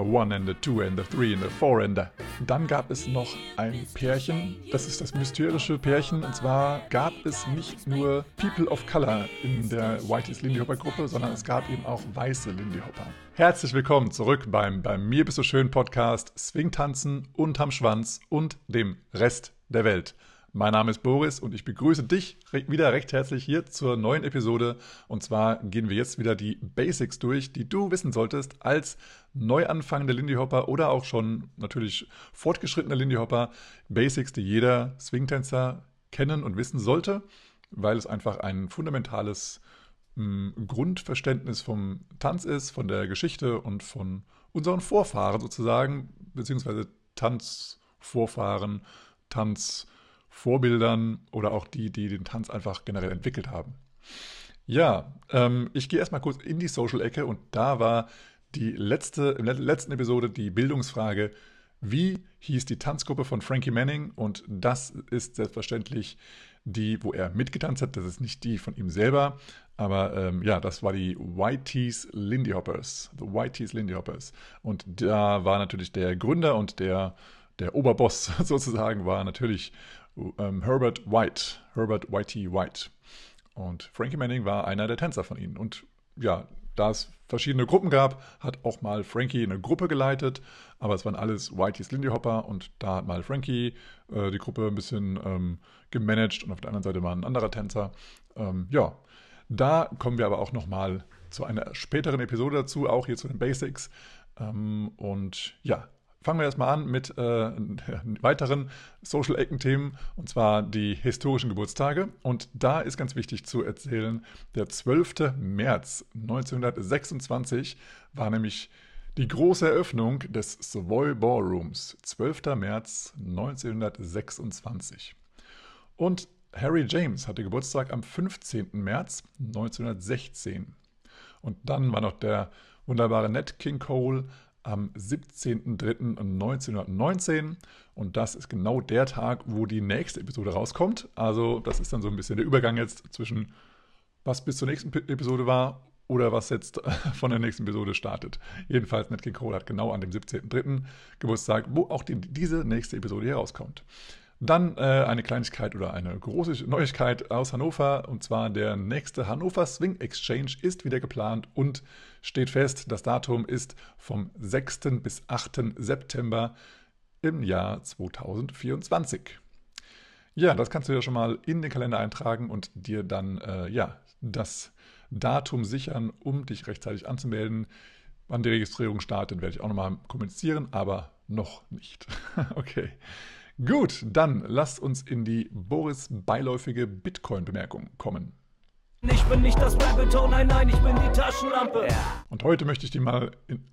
a one and a two and a three and a four and a. Dann gab es noch ein Pärchen, das ist das mysterische Pärchen. Und zwar gab es nicht nur People of Color in der Whitey's Lindy Hopper Gruppe, sondern es gab eben auch weiße Lindy Hopper. Herzlich willkommen zurück beim Bei mir bist du schön Podcast Swingtanzen unterm Schwanz und dem Rest der Welt. Mein Name ist Boris und ich begrüße dich wieder recht herzlich hier zur neuen Episode. Und zwar gehen wir jetzt wieder die Basics durch, die du wissen solltest als neuanfangende Lindy Hopper oder auch schon natürlich fortgeschrittene Lindy Hopper. Basics, die jeder Swingtänzer kennen und wissen sollte, weil es einfach ein fundamentales hm, Grundverständnis vom Tanz ist, von der Geschichte und von unseren Vorfahren sozusagen, beziehungsweise Tanzvorfahren, Tanz. Vorbildern oder auch die, die den Tanz einfach generell entwickelt haben. Ja, ähm, ich gehe erstmal kurz in die Social-Ecke und da war die letzte, in der letzten Episode die Bildungsfrage, wie hieß die Tanzgruppe von Frankie Manning? Und das ist selbstverständlich die, wo er mitgetanzt hat. Das ist nicht die von ihm selber, aber ähm, ja, das war die Whitey's Lindy Hoppers. The Whitey's Lindy Hoppers. Und da war natürlich der Gründer und der, der Oberboss sozusagen war natürlich ähm, Herbert White, Herbert Whitey White. Und Frankie Manning war einer der Tänzer von ihnen. Und ja, da es verschiedene Gruppen gab, hat auch mal Frankie eine Gruppe geleitet, aber es waren alles Whiteys Lindy Hopper und da hat mal Frankie äh, die Gruppe ein bisschen ähm, gemanagt und auf der anderen Seite war ein anderer Tänzer. Ähm, ja, da kommen wir aber auch nochmal zu einer späteren Episode dazu, auch hier zu den Basics. Ähm, und ja, fangen wir erstmal an mit äh, weiteren Social-Ecken-Themen, und zwar die historischen Geburtstage. Und da ist ganz wichtig zu erzählen, der 12. März 1926 war nämlich die große Eröffnung des Savoy Ballrooms. 12. März 1926. Und Harry James hatte Geburtstag am 15. März 1916. Und dann war noch der wunderbare Nat King Cole am 17.03.1919 und das ist genau der Tag, wo die nächste Episode rauskommt. Also das ist dann so ein bisschen der Übergang jetzt zwischen was bis zur nächsten Episode war oder was jetzt von der nächsten Episode startet. Jedenfalls Nat King Cole hat genau an dem 17.03. Geburtstag, wo auch die, diese nächste Episode hier rauskommt. Dann äh, eine Kleinigkeit oder eine große Neuigkeit aus Hannover und zwar der nächste Hannover Swing Exchange ist wieder geplant und steht fest. Das Datum ist vom 6. bis 8. September im Jahr 2024. Ja, das kannst du ja schon mal in den Kalender eintragen und dir dann äh, ja das Datum sichern, um dich rechtzeitig anzumelden. Wann die Registrierung startet, werde ich auch nochmal kommunizieren, aber noch nicht. okay. Gut, dann lasst uns in die Boris beiläufige Bitcoin-Bemerkung kommen. Ich bin nicht das Rabbit nein, nein, ich bin die Taschenlampe. Und heute möchte ich dir mal in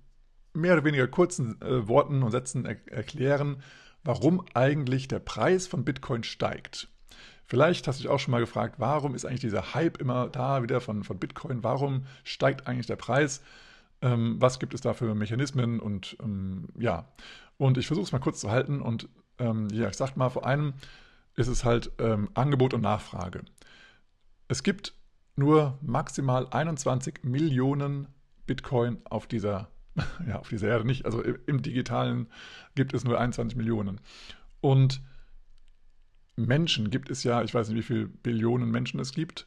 mehr oder weniger kurzen äh, Worten und Sätzen er erklären, warum eigentlich der Preis von Bitcoin steigt. Vielleicht hast du dich auch schon mal gefragt, warum ist eigentlich dieser Hype immer da wieder von, von Bitcoin? Warum steigt eigentlich der Preis? Ähm, was gibt es da für Mechanismen? Und ähm, ja, und ich versuche es mal kurz zu halten und ähm, ja, ich sag mal, vor allem ist es halt ähm, Angebot und Nachfrage. Es gibt nur maximal 21 Millionen Bitcoin auf dieser, ja, auf dieser Erde nicht. Also im, im Digitalen gibt es nur 21 Millionen. Und Menschen gibt es ja, ich weiß nicht, wie viele Billionen Menschen es gibt.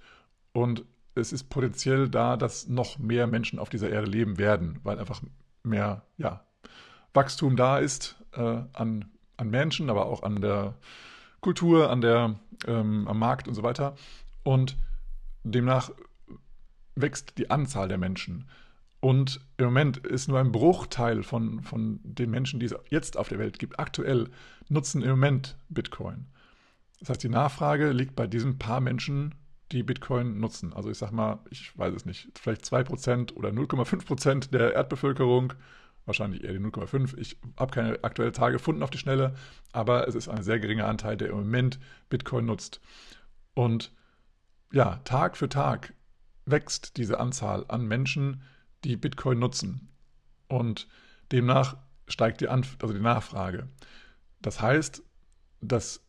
Und es ist potenziell da, dass noch mehr Menschen auf dieser Erde leben werden, weil einfach mehr ja, Wachstum da ist äh, an an Menschen, aber auch an der Kultur, an der, ähm, am Markt und so weiter. Und demnach wächst die Anzahl der Menschen. Und im Moment ist nur ein Bruchteil von, von den Menschen, die es jetzt auf der Welt gibt, aktuell nutzen im Moment Bitcoin. Das heißt, die Nachfrage liegt bei diesen paar Menschen, die Bitcoin nutzen. Also ich sage mal, ich weiß es nicht, vielleicht 2% oder 0,5% der Erdbevölkerung wahrscheinlich eher die 0,5. Ich habe keine aktuelle Zahl gefunden auf die Schnelle, aber es ist ein sehr geringer Anteil, der im Moment Bitcoin nutzt. Und ja, Tag für Tag wächst diese Anzahl an Menschen, die Bitcoin nutzen. Und demnach steigt die, Anf also die Nachfrage. Das heißt, dass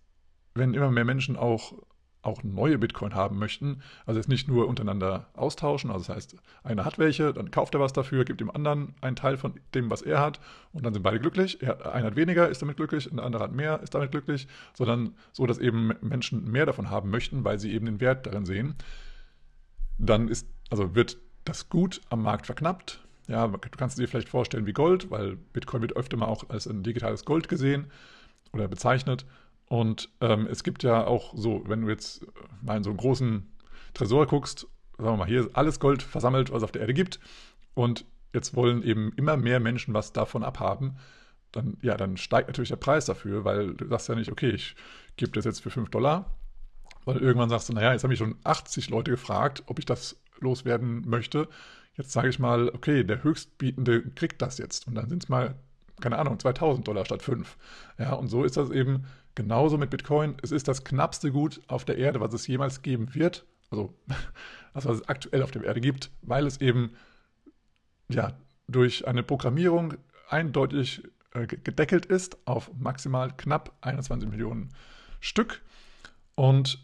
wenn immer mehr Menschen auch auch neue Bitcoin haben möchten. Also jetzt nicht nur untereinander austauschen. Also das heißt, einer hat welche, dann kauft er was dafür, gibt dem anderen einen Teil von dem, was er hat und dann sind beide glücklich. Er, einer hat weniger, ist damit glücklich, und der andere hat mehr, ist damit glücklich, sondern so, dass eben Menschen mehr davon haben möchten, weil sie eben den Wert darin sehen. Dann ist, also wird das Gut am Markt verknappt. Ja, du kannst dir vielleicht vorstellen wie Gold, weil Bitcoin wird öfter mal auch als ein digitales Gold gesehen oder bezeichnet. Und ähm, es gibt ja auch so, wenn du jetzt mal in so einen großen Tresor guckst, sagen wir mal, hier ist alles Gold versammelt, was es auf der Erde gibt. Und jetzt wollen eben immer mehr Menschen was davon abhaben. Dann, ja, dann steigt natürlich der Preis dafür, weil du sagst ja nicht, okay, ich gebe das jetzt für 5 Dollar. Weil irgendwann sagst du, naja, jetzt habe ich schon 80 Leute gefragt, ob ich das loswerden möchte. Jetzt sage ich mal, okay, der Höchstbietende kriegt das jetzt. Und dann sind es mal, keine Ahnung, 2000 Dollar statt 5. Ja, und so ist das eben genauso mit Bitcoin. Es ist das knappste Gut auf der Erde, was es jemals geben wird. Also, das, was es aktuell auf der Erde gibt, weil es eben, ja, durch eine Programmierung eindeutig äh, gedeckelt ist auf maximal knapp 21 Millionen Stück. Und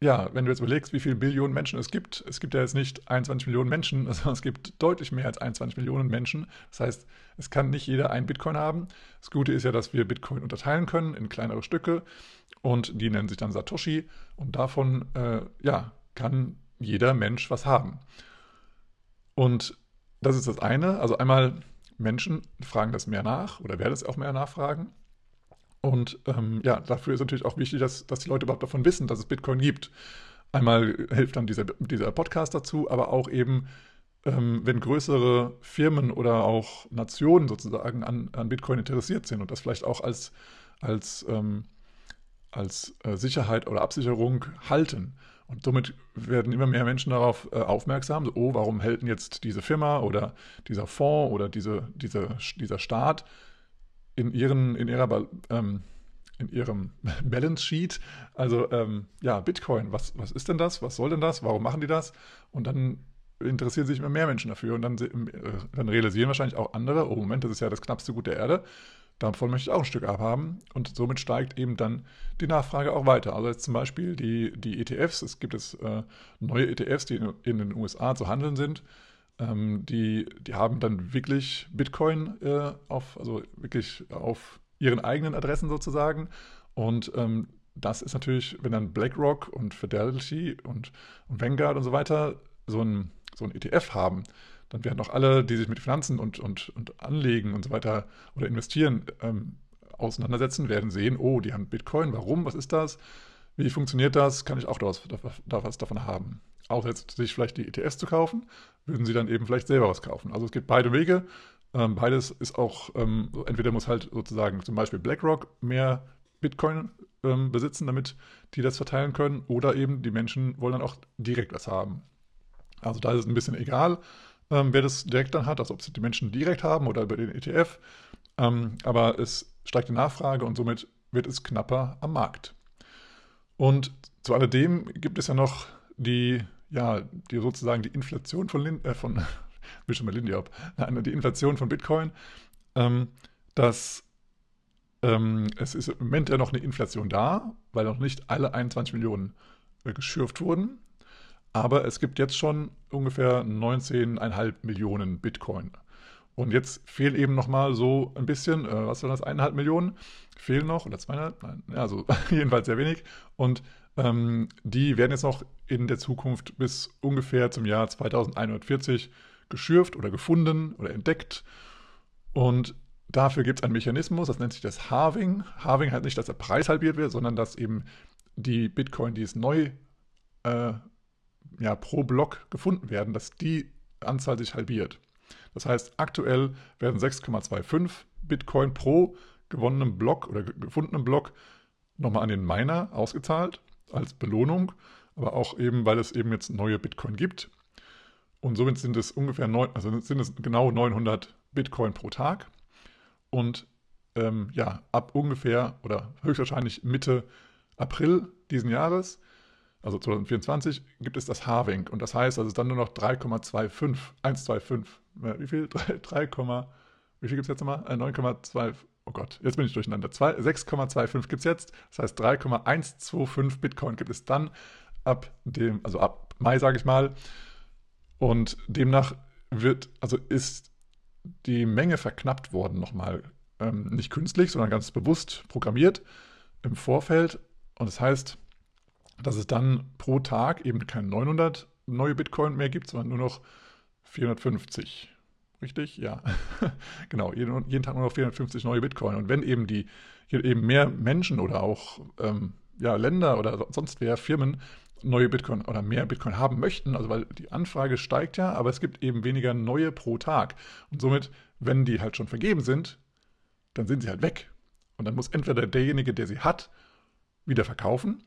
ja, wenn du jetzt überlegst, wie viele Billionen Menschen es gibt, es gibt ja jetzt nicht 21 Millionen Menschen, sondern es gibt deutlich mehr als 21 Millionen Menschen. Das heißt, es kann nicht jeder ein Bitcoin haben. Das Gute ist ja, dass wir Bitcoin unterteilen können in kleinere Stücke und die nennen sich dann Satoshi und davon äh, ja, kann jeder Mensch was haben. Und das ist das eine. Also einmal Menschen fragen das mehr nach oder werden es auch mehr nachfragen. Und ähm, ja, dafür ist natürlich auch wichtig, dass, dass die Leute überhaupt davon wissen, dass es Bitcoin gibt. Einmal hilft dann dieser, dieser Podcast dazu, aber auch eben, ähm, wenn größere Firmen oder auch Nationen sozusagen an, an Bitcoin interessiert sind und das vielleicht auch als, als, ähm, als äh, Sicherheit oder Absicherung halten. Und somit werden immer mehr Menschen darauf äh, aufmerksam, so, oh, warum hält denn jetzt diese Firma oder dieser Fonds oder diese, diese, dieser Staat in, ihren, in, ihrer, ähm, in ihrem Balance Sheet, also ähm, ja, Bitcoin, was, was ist denn das? Was soll denn das? Warum machen die das? Und dann interessieren sich immer mehr Menschen dafür und dann, äh, dann realisieren wahrscheinlich auch andere, oh Moment, das ist ja das knappste Gut der Erde, davon möchte ich auch ein Stück abhaben und somit steigt eben dann die Nachfrage auch weiter. Also jetzt zum Beispiel die, die ETFs, es gibt es äh, neue ETFs, die in, in, den USA zu handeln sind, ähm, die, die haben dann wirklich Bitcoin äh, auf, also wirklich auf ihren eigenen Adressen sozusagen. Und ähm, das ist natürlich, wenn dann BlackRock und Fidelity und, und Vanguard und so weiter so ein, so ein ETF haben, dann werden auch alle, die sich mit Finanzen und, und, und Anlegen und so weiter oder investieren ähm, auseinandersetzen, werden sehen, oh, die haben Bitcoin, warum, was ist das, wie funktioniert das, kann ich auch da was, da was davon haben. Auch jetzt sich vielleicht die ETFs zu kaufen, würden sie dann eben vielleicht selber was kaufen. Also es gibt beide Wege. Ähm, beides ist auch, ähm, entweder muss halt sozusagen zum Beispiel BlackRock mehr Bitcoin ähm, besitzen, damit die das verteilen können, oder eben die Menschen wollen dann auch direkt was haben. Also da ist es ein bisschen egal, ähm, wer das direkt dann hat, also ob es die Menschen direkt haben oder über den ETF. Ähm, aber es steigt die Nachfrage und somit wird es knapper am Markt. Und zu alledem gibt es ja noch die ja, die sozusagen die Inflation von, Lin äh, von schon mal Lindy ab, Nein, die Inflation von Bitcoin, ähm, dass ähm, es ist im Moment ja noch eine Inflation da, weil noch nicht alle 21 Millionen äh, geschürft wurden. Aber es gibt jetzt schon ungefähr 19,5 Millionen Bitcoin. Und jetzt fehlen eben noch mal so ein bisschen, äh, was war das, 1,5 Millionen fehlen noch oder 2,5? Nein, also jedenfalls sehr wenig. Und ähm, die werden jetzt noch in der Zukunft bis ungefähr zum Jahr 2140 geschürft oder gefunden oder entdeckt. Und dafür gibt es einen Mechanismus, das nennt sich das Halving. Halving heißt nicht, dass der Preis halbiert wird, sondern dass eben die Bitcoin, die es neu äh, ja, pro Block gefunden werden, dass die Anzahl sich halbiert. Das heißt, aktuell werden 6,25 Bitcoin pro gewonnenem Block oder gefundenem Block nochmal an den Miner ausgezahlt als Belohnung, aber auch eben, weil es eben jetzt neue Bitcoin gibt. Und somit sind es ungefähr neun, also sind es genau 900 Bitcoin pro Tag. Und ähm, ja, ab ungefähr oder höchstwahrscheinlich Mitte April diesen Jahres, also 2024, gibt es das Halving. Und das heißt, dass es dann nur noch 3,25, 125, äh, wie viel? 3, 3, wie viel gibt es jetzt nochmal? 9,2, oh Gott, jetzt bin ich durcheinander. 6,25 gibt es jetzt. Das heißt 3,125 Bitcoin gibt es dann ab dem, also ab Mai, sage ich mal. Und demnach wird, also ist die Menge verknappt worden nochmal. Ähm, nicht künstlich, sondern ganz bewusst programmiert im Vorfeld. Und das heißt, dass es dann pro Tag eben keine 900 neue Bitcoin mehr gibt, sondern nur noch 450. Richtig? Ja. genau, jeden, jeden, Tag nur noch 450 neue Bitcoin. Und wenn eben die eben mehr Menschen oder auch ähm, ja, Länder oder sonst wer, Firmen neue Bitcoin oder mehr Bitcoin haben möchten, also weil die Anfrage steigt ja, aber es gibt eben weniger neue pro Tag. Und somit, wenn die halt schon vergeben sind, dann sind sie halt weg. Und dann muss entweder derjenige, der sie hat, wieder verkaufen.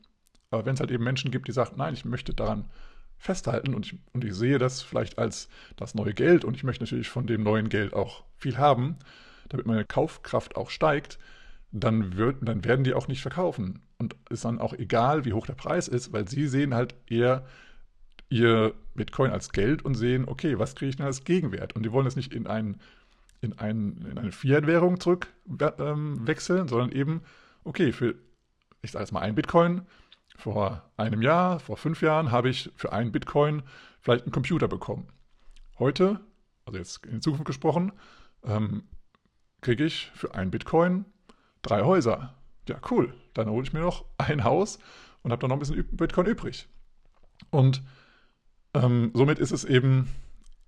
Aber wenn es halt eben Menschen gibt, die sagen, nein, ich möchte daran festhalten und ich, und ich sehe das vielleicht als das neue Geld und ich möchte natürlich von dem neuen Geld auch viel haben, damit meine Kaufkraft auch steigt, dann, wird, dann werden die auch nicht verkaufen. Und ist dann auch egal, wie hoch der Preis ist, weil sie sehen halt eher ihr Bitcoin als Geld und sehen, okay, was kriege ich denn als Gegenwert? Und die wollen es nicht in, ein, in, ein, in eine Fiat-Währung zurückwechseln, ähm, sondern eben, okay, für, ich sage jetzt mal, ein Bitcoin vor einem Jahr, vor fünf Jahren habe ich für einen Bitcoin vielleicht einen Computer bekommen. Heute, also jetzt in Zukunft gesprochen, ähm, kriege ich für einen Bitcoin drei Häuser. Ja, cool. Dann hole ich mir noch ein Haus und habe dann noch ein bisschen Bitcoin übrig. Und ähm, somit ist es eben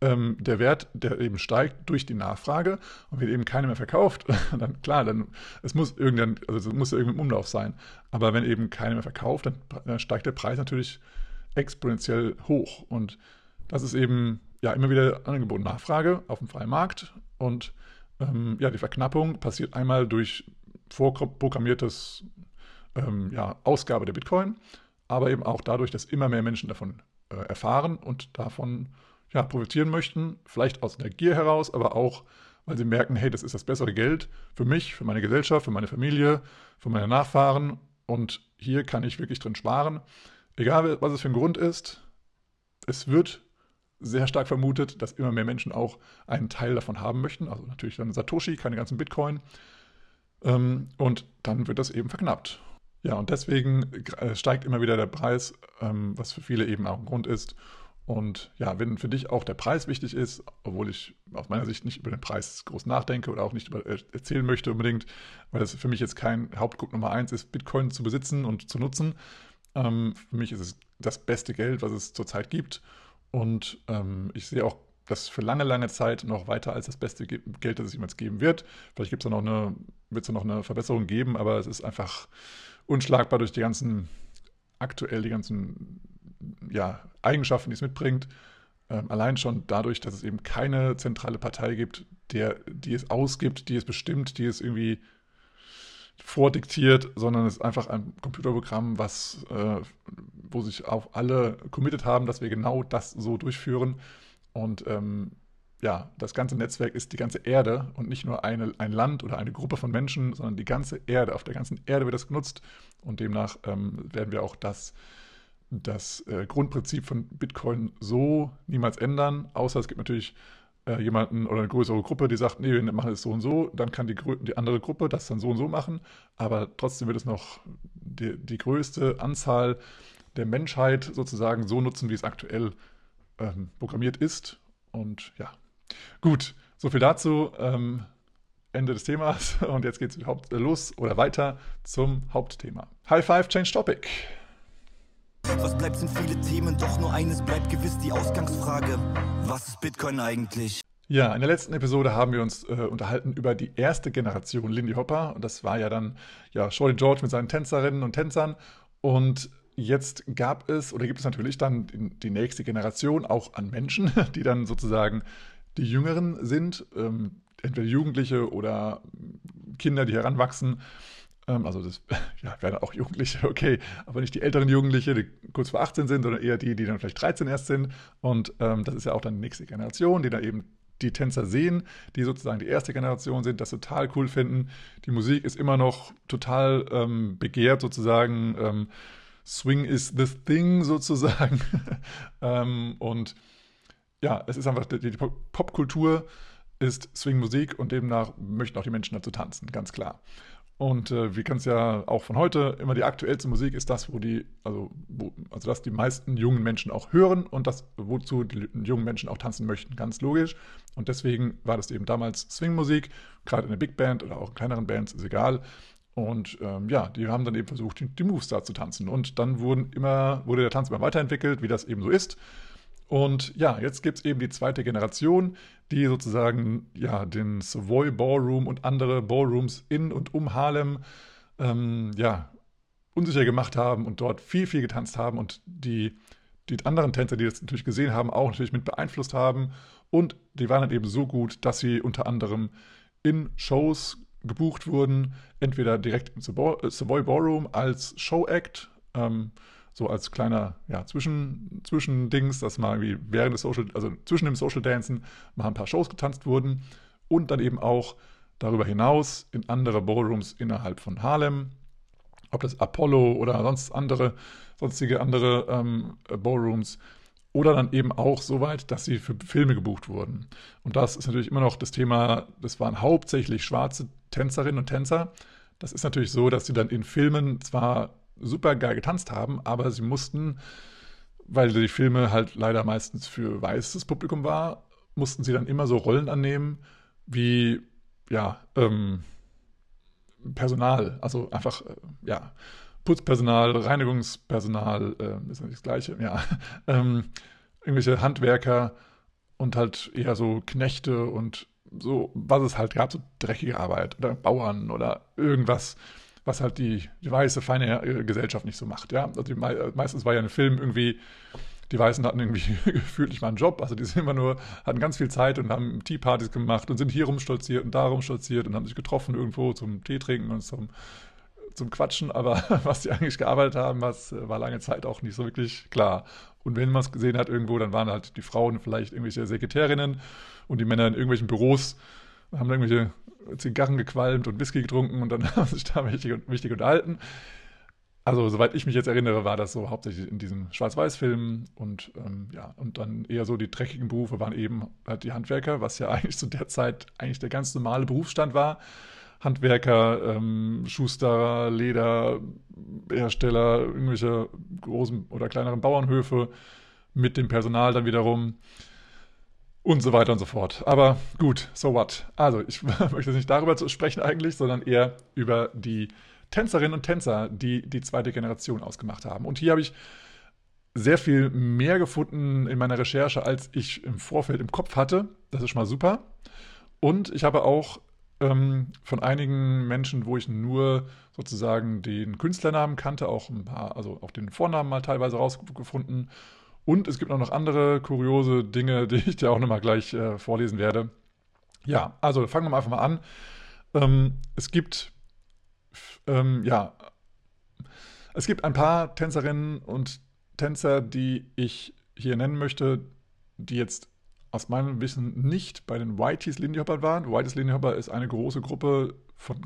ähm, der Wert, der eben steigt durch die Nachfrage und wird eben keiner mehr verkauft, dann klar, dann es muss irgendein, also es muss im Umlauf sein. Aber wenn eben keiner mehr verkauft, dann, dann steigt der Preis natürlich exponentiell hoch. Und das ist eben ja immer wieder Angebot und Nachfrage auf dem freien Markt. Und ähm, ja, die Verknappung passiert einmal durch vorprogrammiertes ähm, ja, Ausgabe der Bitcoin, aber eben auch dadurch, dass immer mehr Menschen davon äh, erfahren und davon ja, profitieren möchten, vielleicht aus der Gier heraus, aber auch, weil sie merken, hey, das ist das bessere Geld für mich, für meine Gesellschaft, für meine Familie, für meine Nachfahren und hier kann ich wirklich drin sparen. Egal, was es für ein Grund ist, es wird sehr stark vermutet, dass immer mehr Menschen auch einen Teil davon haben möchten. Also natürlich dann Satoshi, keine ganzen Bitcoin. Ähm, und dann wird das eben verknappt. Ja, und deswegen äh, steigt immer wieder der Preis, ähm, was für viele eben auch ein Grund ist, und ja, wenn für dich auch der Preis wichtig ist, obwohl ich aus meiner Sicht nicht über den Preis groß nachdenke oder auch nicht über, äh, erzählen möchte unbedingt, weil es für mich jetzt kein Hauptgrund Nummer eins ist, Bitcoin zu besitzen und zu nutzen. Ähm, für mich ist es das beste Geld, was es zurzeit gibt. Und ähm, ich sehe auch das für lange, lange Zeit noch weiter als das beste Geld, das es jemals geben wird. Vielleicht gibt es noch eine, wird es noch eine Verbesserung geben, aber es ist einfach unschlagbar durch die ganzen, aktuell die ganzen ja, Eigenschaften, die es mitbringt. Ähm, allein schon dadurch, dass es eben keine zentrale Partei gibt, der, die es ausgibt, die es bestimmt, die es irgendwie vordiktiert, sondern es ist einfach ein Computerprogramm, was, äh, wo sich auch alle committed haben, dass wir genau das so durchführen. Und ähm, ja, das ganze Netzwerk ist die ganze Erde und nicht nur eine, ein Land oder eine Gruppe von Menschen, sondern die ganze Erde. Auf der ganzen Erde wird das genutzt und demnach ähm, werden wir auch das das äh, Grundprinzip von Bitcoin so niemals ändern, außer es gibt natürlich äh, jemanden oder eine größere Gruppe, die sagt, nee, wir machen es so und so, dann kann die, die, andere Gruppe das dann so und so machen, aber trotzdem wird es noch die, die größte Anzahl der Menschheit sozusagen so nutzen, wie es aktuell ähm, programmiert ist. Und ja, gut, so viel dazu. Ähm, Ende des Themas und jetzt geht es los oder weiter zum Hauptthema. High Five, Change Topic. Was bleibt sind viele Themen, doch nur eines bleibt gewiss die Ausgangsfrage. Was ist Bitcoin eigentlich? Ja, in der letzten Episode haben wir uns äh, unterhalten über die erste Generation Lindy Hopper. Und das war ja dann ja Shorty George mit seinen Tänzerinnen und Tänzern. Und jetzt gab es oder gibt es natürlich dann die, nächste Generation auch an Menschen, die dann sozusagen die Jüngeren sind, ähm, entweder Jugendliche oder Kinder, die heranwachsen also das ja, werden auch Jugendliche, okay, aber nicht die älteren Jugendliche, die kurz vor 18 sind, sondern eher die, die dann vielleicht 13 erst sind. Und ähm, das ist ja auch dann die nächste Generation, die dann eben die Tänzer sehen, die sozusagen die erste Generation sind, das total cool finden. Die Musik ist immer noch total ähm, begehrt sozusagen. Ähm, Swing is the thing sozusagen. ähm, und ja, es ist einfach die, die Popkultur ist Swing-Musik und demnach möchten auch die Menschen dazu tanzen, ganz klar. Und äh, wir kennen es ja auch von heute, immer die aktuellste Musik ist das, wo die, also, wo, also dass die meisten jungen Menschen auch hören und das, wozu die jungen Menschen auch tanzen möchten, ganz logisch. Und deswegen war das eben damals Swing-Musik, gerade in der Big Band oder auch in kleineren Bands, ist egal. Und ähm, ja, die haben dann eben versucht, die, die Moves da zu tanzen. Und dann wurden immer, wurde der Tanz immer weiterentwickelt, wie das eben so ist. Und ja, jetzt gibt es eben die zweite Generation, die sozusagen ja, den Savoy Ballroom und andere Ballrooms in und um Harlem ähm, ja, unsicher gemacht haben und dort viel, viel getanzt haben und die, die anderen Tänzer, die das natürlich gesehen haben, auch natürlich mit beeinflusst haben. Und die waren dann eben so gut, dass sie unter anderem in Shows gebucht wurden, entweder direkt im Savoy Ballroom als Show-Act, ähm, so als kleiner ja, Zwischen, Zwischendings, dass mal irgendwie während des Social, also zwischen dem Social Dancen mal ein paar Shows getanzt wurden und dann eben auch darüber hinaus in andere Ballrooms innerhalb von Harlem, ob das Apollo oder sonst andere, sonstige andere ähm, Ballrooms oder dann eben auch so weit, dass sie für Filme gebucht wurden. Und das ist natürlich immer noch das Thema, das waren hauptsächlich schwarze Tänzerinnen und Tänzer. Das ist natürlich so, dass sie dann in Filmen zwar super geil getanzt haben, aber sie mussten, weil die Filme halt leider meistens für weißes Publikum war, mussten sie dann immer so Rollen annehmen wie, ja, ähm, Personal, also einfach, äh, ja, Putzpersonal, Reinigungspersonal, äh, ist nicht das Gleiche, ja, ähm, irgendwelche Handwerker und halt eher so Knechte und so, was es halt gab, so dreckige Arbeit oder Bauern oder irgendwas, was halt die, die weiße, feine äh, Gesellschaft nicht so macht. Ja? Also die, meistens war ja ein Film irgendwie, die Weißen hatten irgendwie gefühlt nicht mal einen Job, also die sind immer nur, hatten ganz viel Zeit und haben Tea-Partys gemacht und sind hier rumstolziert und da rumstolziert und haben sich getroffen irgendwo zum Tee trinken und zum, zum Quatschen, aber was die eigentlich gearbeitet haben, was war lange Zeit auch nicht so wirklich klar. Und wenn man es gesehen hat irgendwo, dann waren halt die Frauen vielleicht irgendwelche Sekretärinnen und die Männer in irgendwelchen Büros haben irgendwelche Zigarren gequalmt und Whisky getrunken und dann haben sich da wichtig, wichtig unterhalten. Also, soweit ich mich jetzt erinnere, war das so hauptsächlich in diesen Schwarz-Weiß-Filmen und ähm, ja, und dann eher so die dreckigen Berufe waren eben halt die Handwerker, was ja eigentlich zu der Zeit eigentlich der ganz normale Berufsstand war. Handwerker, ähm, Schuster, Lederhersteller, irgendwelche großen oder kleineren Bauernhöfe mit dem Personal dann wiederum und so weiter und so fort. Aber gut, so what? Also, ich möchte nicht darüber sprechen eigentlich, sondern eher über die Tänzerinnen und Tänzer, die die zweite Generation ausgemacht haben. Und hier habe ich sehr viel mehr gefunden in meiner Recherche, als ich im Vorfeld im Kopf hatte. Das ist schon mal super. Und ich habe auch ähm, von einigen Menschen, wo ich nur sozusagen den Künstlernamen kannte, auch ein paar, also auch den Vornamen mal teilweise rausgefunden und es gibt auch noch andere kuriose Dinge, die ich dir auch nochmal gleich äh, vorlesen werde. Ja, also fangen wir einfach mal an. Ähm, es gibt, ähm, ja, es gibt ein paar Tänzerinnen und Tänzer, die ich hier nennen möchte, die jetzt aus meinem Wissen nicht bei den Whiteys Lindy Hopper waren. Whiteys Lindy Hopper ist eine große Gruppe von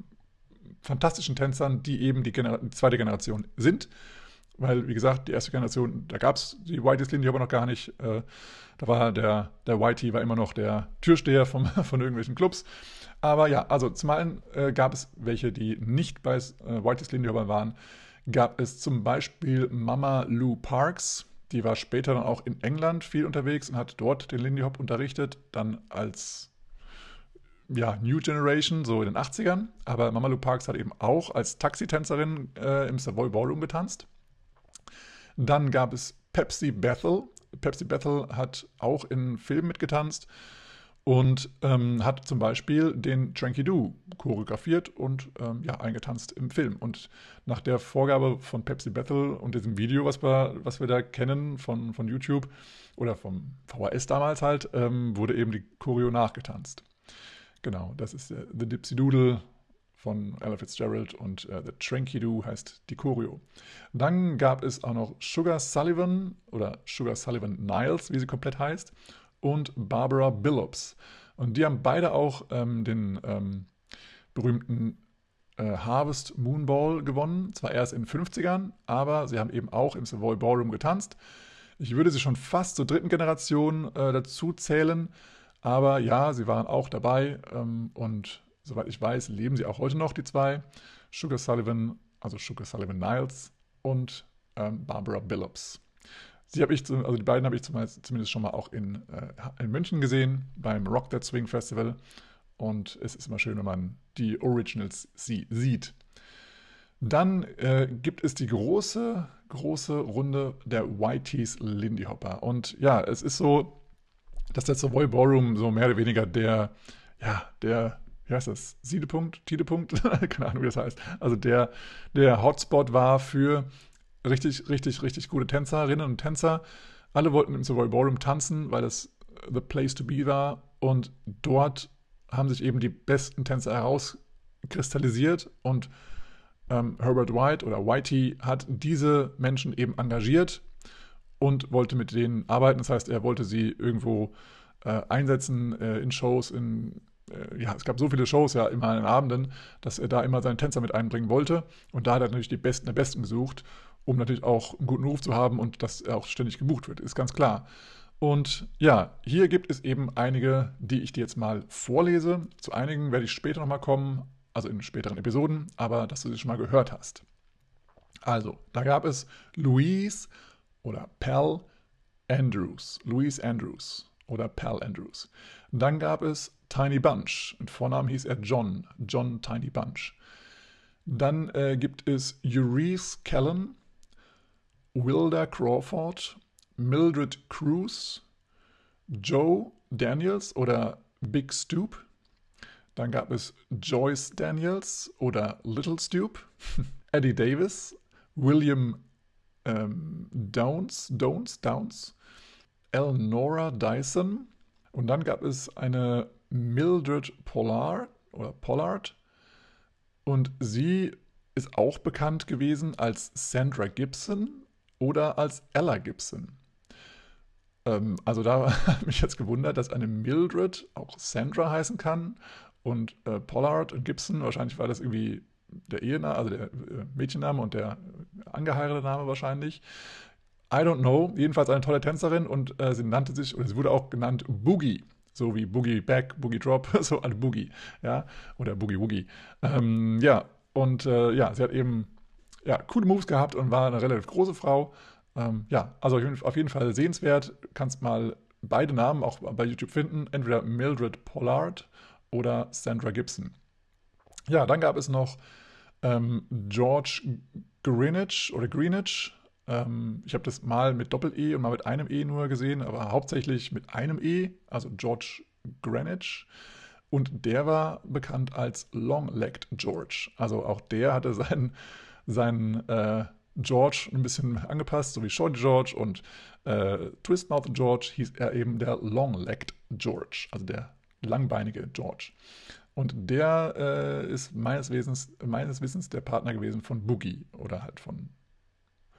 fantastischen Tänzern, die eben die, Gener die zweite Generation sind. Weil, wie gesagt, die erste Generation, da gab es die Whiteys Lindy aber noch gar nicht. Äh, da war der, der Whitey war immer noch der Türsteher vom, von irgendwelchen Clubs. Aber ja, also zum einen äh, gab es welche, die nicht bei äh, Whiteys Lindy waren. Gab es zum Beispiel Mama Lou Parks. Die war später dann auch in England viel unterwegs und hat dort den Lindy Hop unterrichtet. Dann als ja, New Generation, so in den 80ern. Aber Mama Lou Parks hat eben auch als Taxitänzerin äh, im Savoy Ballroom getanzt. Dann gab es Pepsi Bethel. Pepsi Bethel hat auch in Filmen mitgetanzt und ähm, hat zum Beispiel den Tranky Do choreografiert und ähm, ja, eingetanzt im Film. Und nach der Vorgabe von Pepsi Bethel und diesem Video, was wir, was wir da kennen von, von YouTube oder vom VHS damals halt, ähm, wurde eben die Choreo nachgetanzt. Genau, das ist äh, The Dipsy Doodle von Ella Fitzgerald und äh, The Tranky Do heißt die Choreo. Dann gab es auch noch Sugar Sullivan oder Sugar Sullivan Niles, wie sie komplett heißt, und Barbara Billups. Und die haben beide auch ähm, den ähm, berühmten äh, Harvest Moonball gewonnen. Zwar erst in den 50ern, aber sie haben eben auch im Savoy Ballroom getanzt. Ich würde sie schon fast zur dritten Generation äh, dazu zählen, Aber ja, sie waren auch dabei ähm, und soweit ich weiß, leben sie auch heute noch, die zwei. Sugar Sullivan, also Sugar Sullivan Niles und ähm, Barbara Billups. Sie habe ich, also die beiden habe ich zumindest schon mal auch in, äh, in München gesehen, beim Rock That Swing Festival. Und es ist immer schön, wenn man die Originals sie sieht. Dann äh, gibt es die große, große Runde der Whiteys Lindy Hopper. Und ja, es ist so, dass der Savoy Ballroom so mehr oder weniger der, ja, der, wie heißt das, Siedepunkt, Tiedepunkt, keine Ahnung, wie das heißt. Also der, der Hotspot war für richtig, richtig, richtig gute Tänzerinnen und Tänzer. Alle wollten im Savoy Ballroom tanzen, weil es the place to be war. Und dort haben sich eben die besten Tänzer herauskristallisiert und ähm, Herbert White oder Whitey hat diese Menschen eben engagiert und wollte mit denen arbeiten. Das heißt, er wollte sie irgendwo äh, einsetzen äh, in Shows, in ja, es gab so viele Shows ja immer an den Abenden, dass er da immer seine Tänzer mit einbringen wollte. Und da hat er natürlich die Besten der Besten gesucht, um natürlich auch einen guten Ruf zu haben und dass er auch ständig gebucht wird, ist ganz klar. Und ja, hier gibt es eben einige, die ich dir jetzt mal vorlese. Zu einigen werde ich später nochmal kommen, also in späteren Episoden, aber dass du sie schon mal gehört hast. Also, da gab es Louise oder Pell Andrews. Louise Andrews oder Pell Andrews. Dann gab es Tiny Bunch. Mit Vornamen hieß er John. John Tiny Bunch. Dann äh, gibt es Eurice Kellen, Wilda Crawford, Mildred Cruz, Joe Daniels oder Big Stoop, dann gab es Joyce Daniels oder Little Stoop, Eddie Davis, William ähm, Downs, Downs, Downs, Elnora Dyson und dann gab es eine Mildred Pollard oder Pollard und sie ist auch bekannt gewesen als Sandra Gibson oder als Ella Gibson. Ähm, also da hat mich jetzt gewundert, dass eine Mildred auch Sandra heißen kann und äh, Pollard und Gibson, wahrscheinlich war das irgendwie der Ehename, also der äh, Mädchenname und der angeheiratete Name wahrscheinlich. I don't know. Jedenfalls eine tolle Tänzerin und äh, sie nannte sich, oder sie wurde auch genannt Boogie. So wie Boogie Back, Boogie Drop, so eine Boogie, ja, oder Boogie Woogie. Ähm, ja, und äh, ja, sie hat eben ja, coole Moves gehabt und war eine relativ große Frau. Ähm, ja, also auf jeden Fall sehenswert. Kannst mal beide Namen auch bei YouTube finden. Entweder Mildred Pollard oder Sandra Gibson. Ja, dann gab es noch ähm, George Greenwich oder Greenwich. Ähm, ich habe das mal mit Doppel-E und mal mit einem E nur gesehen, aber hauptsächlich mit einem E, also George Greenwich. Und der war bekannt als Long-Legged George. Also auch der hatte seinen, seinen äh, George ein bisschen angepasst, so wie Shorty George und äh, Twistmouth George hieß er eben der Long-Legged George, also der langbeinige George. Und der äh, ist meines Wissens, meines Wissens der Partner gewesen von Boogie oder halt von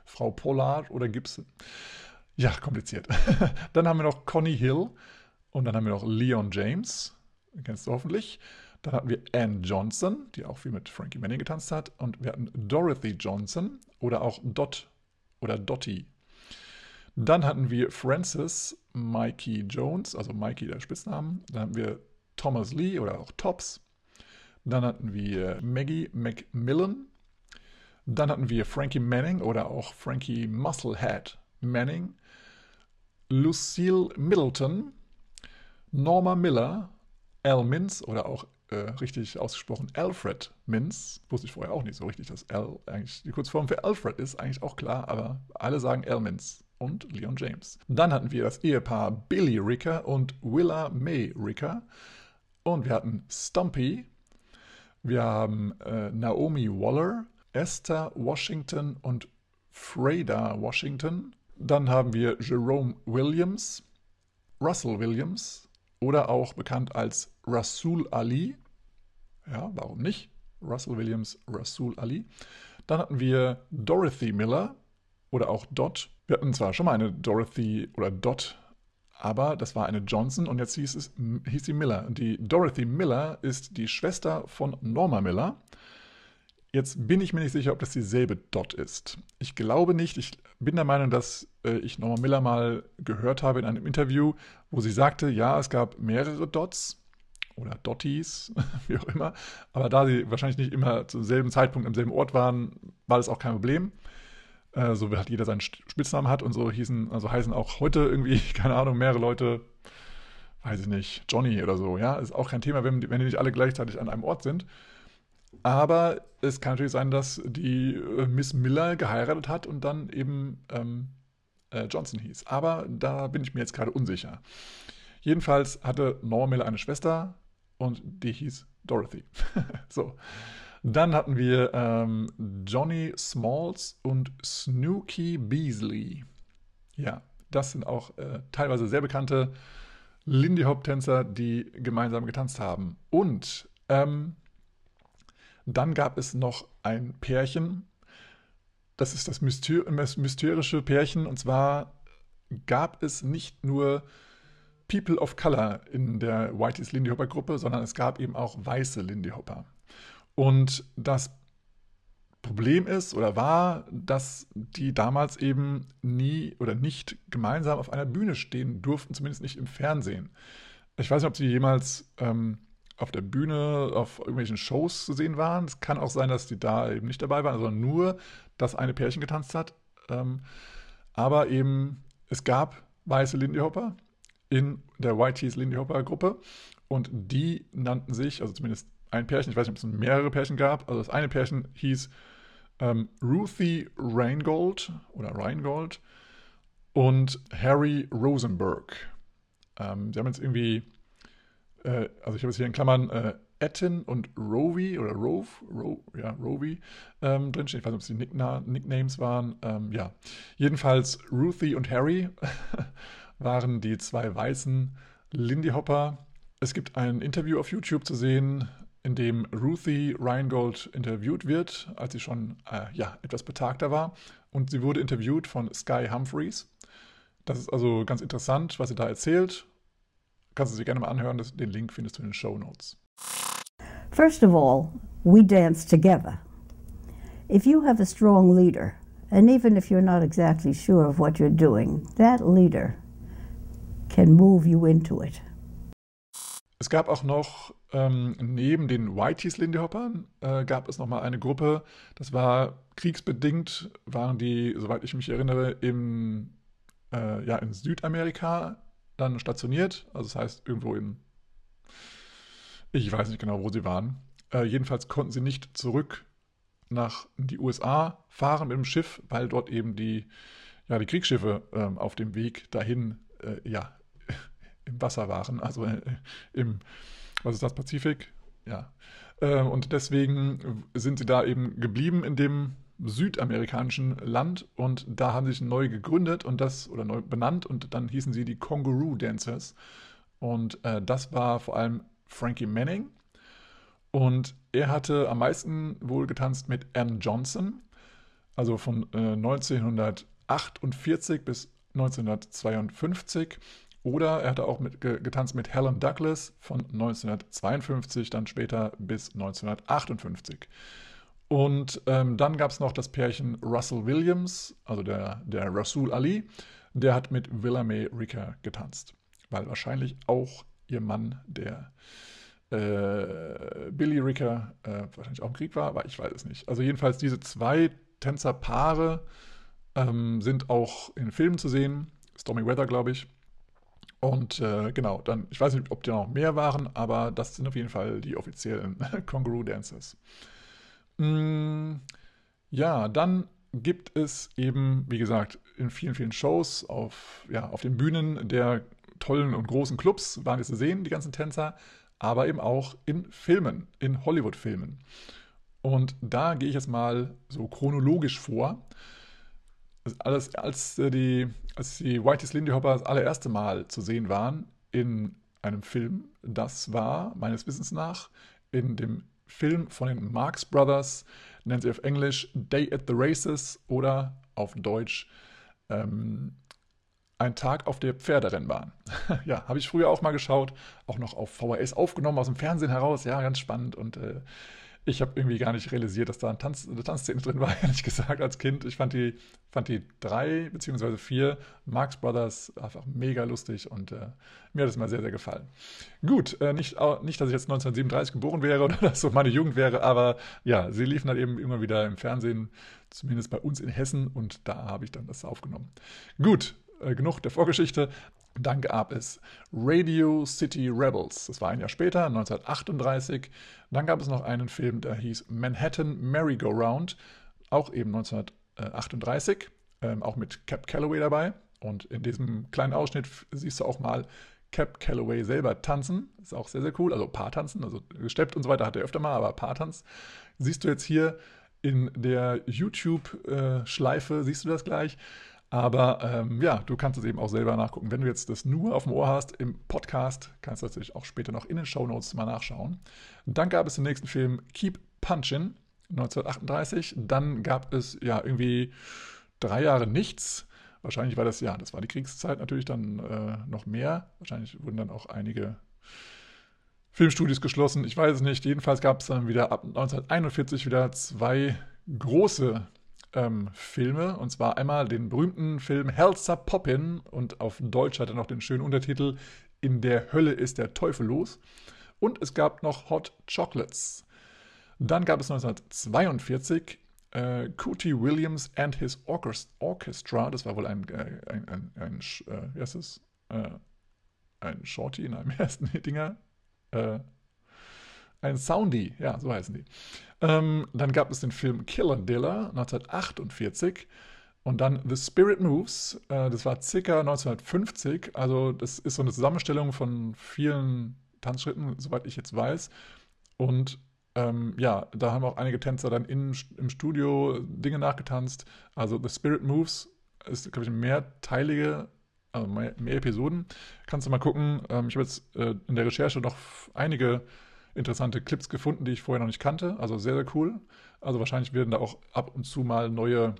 Frau Pollard oder Gibson. Ja, kompliziert. dann haben wir noch Connie Hill und dann haben wir noch Leon James, kennst du hoffentlich. Dann hatten wir Ann Johnson, die auch viel mit Frankie Manning getanzt hat. Und wir hatten Dorothy Johnson oder auch Dot oder Dottie. Dann hatten wir Francis Mikey Jones, also Mikey der Spitznamen. Dann hatten wir Thomas Lee oder auch Tops. Dann hatten wir Maggie McMillan. Dann hatten wir Frankie Manning oder auch Frankie Musclehead Manning. Lucille Middleton. Norma Miller. Al Mintz oder auch äh, richtig ausgesprochen Alfred Mintz. Wusste ich vorher auch nicht so richtig, dass Al eigentlich die Kurzform für Alfred ist. Eigentlich auch klar, aber alle sagen Al Mintz und Leon James. Dann hatten wir das Ehepaar Billy Ricker und Willa May Ricker. Und wir hatten Stumpy. Wir haben äh, Naomi Waller, Esther Washington und Freda Washington. Dann haben wir Jerome Williams, Russell Williams oder auch bekannt als Rasul Ali. Ja, warum nicht? Russell Williams, Rasul Ali. Dann hatten wir Dorothy Miller oder auch Dot. Wir hatten zwar schon mal eine Dorothy oder Dot, aber das war eine Johnson und jetzt hieß, es, hieß sie Miller. Die Dorothy Miller ist die Schwester von Norma Miller. Jetzt bin ich mir nicht sicher, ob das dieselbe Dot ist. Ich glaube nicht. Ich bin der Meinung, dass äh, ich Norma Miller mal gehört habe in einem Interview, wo sie sagte, ja, es gab mehrere Dots oder Dotties, wie auch immer. Aber da sie wahrscheinlich nicht immer zum selben Zeitpunkt am selben Ort waren, war das auch kein Problem. Äh, so hat jeder seinen Spitznamen hat und so hießen, also heißen auch heute irgendwie, keine Ahnung, mehrere Leute, weiß ich nicht, Johnny oder so, ja. Ist auch kein Thema, wenn, wenn die nicht alle gleichzeitig an einem Ort sind. Aber es kann natürlich sein, dass die äh, Miss Miller geheiratet hat und dann eben ähm, äh, Johnson hieß. Aber da bin ich mir jetzt gerade unsicher. Jedenfalls hatte Norma Miller eine Schwester und die hieß Dorothy. so. Dann hatten wir ähm, Johnny Smalls und Snooky Beasley. Ja, das sind auch äh, teilweise sehr bekannte Lindy Hop-Tänzer, die gemeinsam getanzt haben. Und ähm, dann gab es noch ein Pärchen. Das ist das mysterische Pärchen. Und zwar gab es nicht nur People of Color in der Whitey's Lindy Hopper Gruppe, sondern es gab eben auch weiße Lindy Hopper. Und das Problem ist oder war, dass die damals eben nie oder nicht gemeinsam auf einer Bühne stehen durften, zumindest nicht im Fernsehen. Ich weiß nicht, ob sie jemals ähm, auf der Bühne, auf irgendwelchen Shows zu sehen waren. Es kann auch sein, dass die da eben nicht dabei waren, sondern nur das eine Pärchen getanzt hat. Ähm, aber eben, es gab weiße Lindy Hopper in der Tees Lindy Hopper Gruppe und die nannten sich, also zumindest ein Pärchen, ich weiß nicht, ob es mehrere Pärchen gab, also das eine Pärchen hieß ähm, Ruthie Reingold oder Reingold und Harry Rosenberg. Ähm, sie haben jetzt irgendwie äh, also ich habe es hier in Klammern äh, Etten und Rovi oder Rove, Ro, ja, Rovi ähm, drinstehen. Ich weiß nicht, ob es die Nickna Nicknames waren. Ähm, ja, jedenfalls Ruthie und Harry waren die zwei weißen Lindy Hopper. Es gibt ein Interview auf YouTube zu sehen, in dem Ruthie Reingold interviewt wird, als sie schon äh, ja, etwas betagter war. Und sie wurde interviewt von Sky Humphreys. Das ist also ganz interessant, was sie da erzählt. Kannst du dir gerne mal anhören, den Link findest du in den Show Notes. First of all, we dance together. If you have a strong leader, and even if you're not exactly sure of what you're doing, that leader can move you into it. Es gab auch noch ähm, neben den Whiteys Lindy Hoppern äh, gab es noch mal eine Gruppe. Das war kriegsbedingt, waren die, soweit ich mich erinnere, im, äh, ja, in Südamerika dann stationiert. Also das heißt, irgendwo in, ich weiß nicht genau, wo sie waren. Äh, jedenfalls konnten sie nicht zurück nach die USA fahren mit dem Schiff, weil dort eben die, ja, die Kriegsschiffe äh, auf dem Weg dahin äh, ja, im Wasser waren, also äh, im, was ist das, Pazifik? Ja. Äh, und deswegen sind sie da eben geblieben in dem südamerikanischen Land und da haben sie sich neu gegründet und das oder neu benannt und dann hießen sie die Kongaroo Dancers. Und äh, das war vor allem Frankie Manning. Und er hatte am meisten wohl getanzt mit Ann Johnson, also von äh, 1948 bis 1952 oder er hatte auch mit, getanzt mit Helen Douglas von 1952 dann später bis 1958. Und ähm, dann gab es noch das Pärchen Russell Williams, also der, der Rasul Ali, der hat mit Willa May Ricker getanzt. Weil wahrscheinlich auch ihr Mann, der äh, Billy Ricker, äh, wahrscheinlich auch im Krieg war, aber ich weiß es nicht. Also jedenfalls diese zwei Tänzerpaare ähm, sind auch in Filmen zu sehen. Stormy Weather, glaube ich. Und äh, genau, dann, ich weiß nicht, ob die noch mehr waren, aber das sind auf jeden Fall die offiziellen Kangaroo Dancers. Mm, ja, dann gibt es eben, wie gesagt, in vielen, vielen Shows auf, ja, auf den Bühnen der tollen und großen Clubs waren es zu sehen, die ganzen Tänzer, aber eben auch in Filmen, in Hollywood-Filmen. Und da gehe ich jetzt mal so chronologisch vor. Alles, als äh, die, als die Whitey's Lindy Hopper das allererste Mal zu sehen waren in einem Film, das war meines Wissens nach in dem Film von den Marx Brothers, nennt sie auf Englisch Day at the Races oder auf Deutsch ähm, Ein Tag auf der Pferderennbahn. ja, habe ich früher auch mal geschaut, auch noch auf VHS aufgenommen, aus dem Fernsehen heraus, ja, ganz spannend und äh, Ich habe irgendwie gar nicht realisiert, dass da ein Tanz, eine Tanzszene drin war, ehrlich gesagt, als Kind. Ich fand die, fand die drei beziehungsweise vier Marx Brothers einfach mega lustig und äh, mir hat es mal sehr, sehr gefallen. Gut, äh, nicht, nicht, dass ich jetzt 1937 geboren wäre oder dass so meine Jugend wäre, aber ja, sie liefen halt eben immer wieder im Fernsehen, zumindest bei uns in Hessen und da habe ich dann das aufgenommen. Gut, äh, genug der Vorgeschichte. Dann gab es Radio City Rebels. Das war ein Jahr später, 1938. Dann gab es noch einen Film, der hieß Manhattan Merry-Go-Round, auch eben 1938, ähm, auch mit Cap Calloway dabei. Und in diesem kleinen Ausschnitt siehst du auch mal Cap Calloway selber tanzen. Ist auch sehr, sehr cool. Also Paartanzen, also gesteppt und so weiter hat er öfter mal, aber Paartanz. Siehst du jetzt hier in der YouTube-Schleife, siehst du das gleich. Aber ähm, ja, du kannst es eben auch selber nachgucken. Wenn du jetzt das nur auf dem Ohr hast im Podcast, kannst du natürlich auch später noch in den Show Notes mal nachschauen. Dann gab es den nächsten Film Keep Punchin' 1938. Dann gab es ja irgendwie drei Jahre nichts. Wahrscheinlich war das, ja, das war die Kriegszeit natürlich dann äh, noch mehr. Wahrscheinlich wurden dann auch einige Filmstudios geschlossen. Ich weiß es nicht. Jedenfalls gab es dann wieder ab 1941 wieder zwei große ähm, Filme. Und zwar einmal den berühmten Film Helsa Poppin und auf Deutsch hat er noch den schönen Untertitel In der Hölle ist der Teufel los. Und es gab noch Hot Chocolates. Dann gab es 1942 äh, Cootie Williams and His Orchestra. Das war wohl ein, äh, ein, ein, ein äh, wie heißt es? Äh, ein Shorty in einem ersten Dinger. Äh, ein Soundy, ja, so heißen die. Ähm, dann gab es den Film Killer Diller 1948 und dann The Spirit Moves, äh, das war circa 1950. Also das ist so eine Zusammenstellung von vielen Tanzschritten, soweit ich jetzt weiß. Und ähm, ja, da haben auch einige Tänzer dann in, im Studio Dinge nachgetanzt. Also The Spirit Moves ist, glaube ich, mehrteilige, also mehr, mehr, Episoden. Kannst du mal gucken. Ähm, ich habe jetzt äh, in der Recherche noch einige interessante Clips gefunden, die ich vorher noch nicht kannte. Also sehr, sehr cool. Also wahrscheinlich werden da auch ab und zu mal neue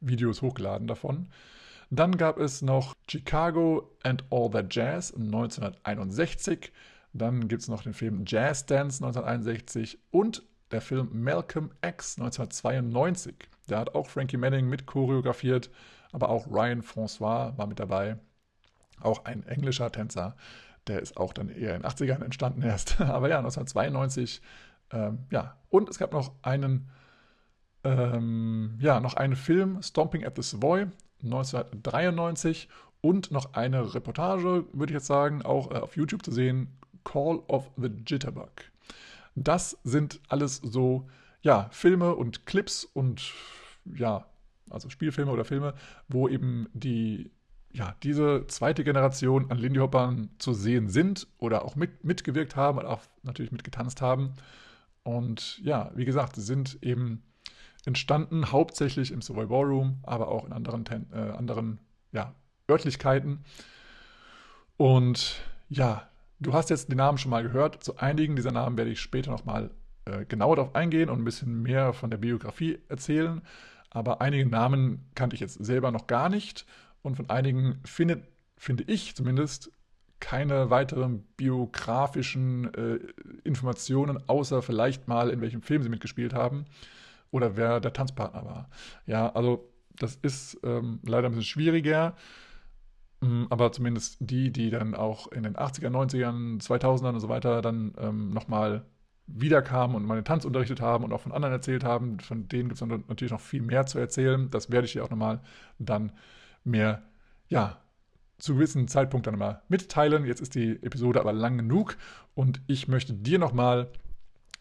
Videos hochgeladen davon. Dann gab es noch Chicago and All That Jazz 1961. Dann gibt es noch den Film Jazz Dance 1961 und der Film Malcolm X 1992. Da hat auch Frankie Manning mit choreografiert, aber auch Ryan François war mit dabei. Auch ein englischer Tänzer. Der ist auch dann eher in den 80ern entstanden erst. Aber ja, 1992. Ähm, ja, und es gab noch einen, ähm, ja, noch einen Film, Stomping at the Savoy, 1993. Und noch eine Reportage, würde ich jetzt sagen, auch äh, auf YouTube zu sehen, Call of the Jitterbug. Das sind alles so, ja, Filme und Clips und, ja, also Spielfilme oder Filme, wo eben die ja, diese zweite Generation an Lindy Hoppern zu sehen sind oder auch mit, mitgewirkt haben und auch natürlich mitgetanzt haben. Und ja, wie gesagt, sie sind eben entstanden hauptsächlich im Savoy Ballroom, aber auch in anderen, äh, anderen ja, Örtlichkeiten. Und ja, du hast jetzt die Namen schon mal gehört. Zu einigen dieser Namen werde ich später nochmal äh, genauer darauf eingehen und ein bisschen mehr von der Biografie erzählen. Aber einige Namen kannte ich jetzt selber noch gar nicht und von einigen findet, finde ich zumindest, keine weiteren biografischen äh, Informationen, außer vielleicht mal, in welchem Film sie mitgespielt haben oder wer der Tanzpartner war. Ja, also das ist ähm, leider ein bisschen schwieriger, ähm, aber zumindest die, die dann auch in den 80er, 90ern, 2000ern und so weiter dann ähm, nochmal wiederkamen und meine Tanz unterrichtet haben und auch von anderen erzählt haben, von denen gibt es natürlich noch viel mehr zu erzählen. Das werde ich dir auch nochmal dann mehr, ja, zu gewissen Zeitpunkt dann mal mitteilen. Jetzt ist die Episode aber lang genug und ich möchte dir nochmal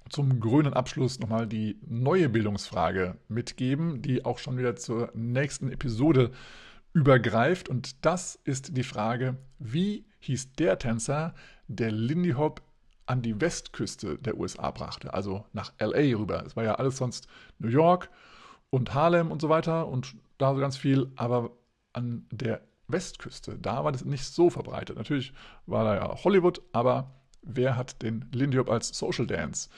zum grünen Abschluss nochmal die neue Bildungsfrage mitgeben, die auch schon wieder zur nächsten Episode übergreift. Und das ist die Frage, wie hieß der Tänzer, der Lindy Hop an die Westküste der USA brachte, also nach LA rüber. Es war ja alles sonst New York und Harlem und so weiter und da so ganz viel, aber an der Westküste, da war das nicht so verbreitet. Natürlich war da ja Hollywood, aber wer hat den Lindy Hop als Social Dance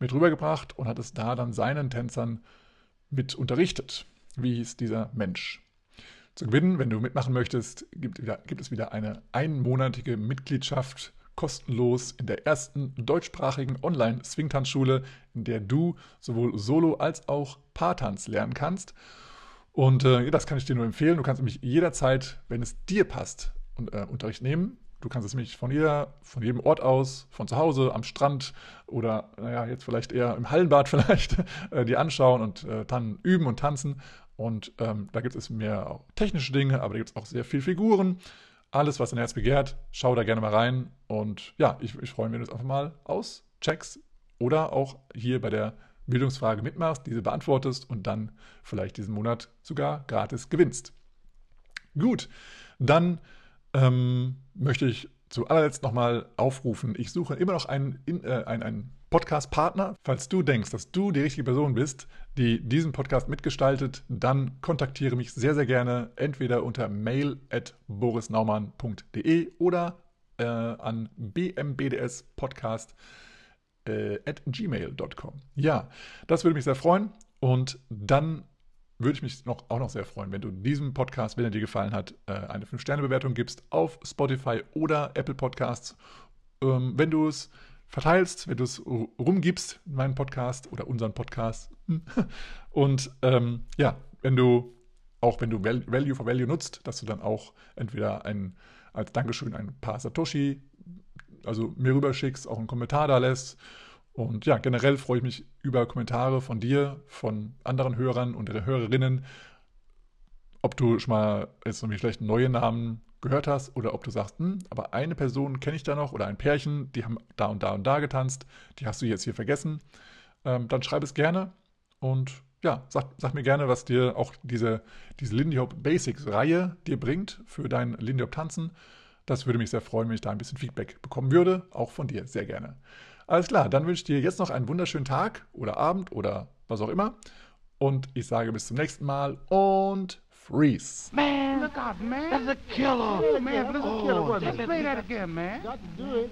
mit rübergebracht und hat es da dann seinen Tänzern mit unterrichtet? Wie hieß dieser Mensch? Zu gewinnen, wenn du mitmachen möchtest, gibt, gibt es wieder eine einmonatige Mitgliedschaft kostenlos in der ersten deutschsprachigen Online-Swingtanzschule, in der du sowohl Solo- als auch Paartanz lernen kannst. Und äh, das kann ich dir nur empfehlen. Du kannst nämlich jederzeit, wenn es dir passt, äh, Unterricht nehmen. Du kannst es nämlich von, jeder, von jedem Ort aus, von zu Hause, am Strand oder, naja, jetzt vielleicht eher im Hallenbad vielleicht, äh, dir anschauen und äh, dann üben und tanzen. Und ähm, da gibt es mehr technische Dinge, aber da gibt es auch sehr viele Figuren. Alles, was dein Herz begehrt, schau da gerne mal rein. Und ja, ich, ich freue mich, wenn du es einfach mal auscheckst oder auch hier bei der Bildungsfrage mitmachst, diese beantwortest und dann vielleicht diesen Monat sogar gratis gewinnst. Gut, dann ähm, möchte ich zu allerletzt nochmal aufrufen. Ich suche immer noch einen, äh, einen, einen Podcast-Partner. Falls du denkst, dass du die richtige Person bist, die diesen Podcast mitgestaltet, dann kontaktiere mich sehr, sehr gerne entweder unter mail at borisnaumann.de oder äh, an bmbdspodcast äh, at gmail.com. Ja, das würde mich sehr freuen. Und dann würde ich mich noch, auch noch sehr freuen, wenn du diesem Podcast, wenn er dir gefallen hat, äh, eine 5-Sterne-Bewertung gibst auf Spotify oder Apple Podcasts. Ähm, wenn du es verteilst, wenn du es rumgibst, meinen Podcast oder unseren Podcast. Und ähm, ja, wenn du, auch wenn du Value for Value nutzt, dass du dann auch entweder ein, als Dankeschön ein paar Satoshi, also mir rüberschickst, auch einen Kommentar da lässt und ja, generell freue ich mich über Kommentare von dir, von anderen Hörern und Hörerinnen, ob du schon mal jetzt irgendwie vielleicht neue Namen gehört hast oder ob du sagst, hm, aber eine Person kenne ich da noch oder ein Pärchen, die haben da und da und da getanzt, die hast du jetzt hier vergessen. Ähm, dann schreib es gerne und ja, sag, sag, mir gerne, was dir auch diese, diese Lindy Hop Basics Reihe dir bringt für dein Lindy Hop Tanzen. Das würde mich sehr freuen, wenn ich da ein bisschen Feedback bekommen würde, auch von dir, sehr gerne. Alles klar, dann wünsche ich dir jetzt noch einen wunderschönen Tag oder Abend oder was auch immer. Und ich sage bis zum nächsten Mal und freeze. Man, look out, man. That's a killer. Oh, man, that's a killer. Oh, just play that again, man. Got to do it.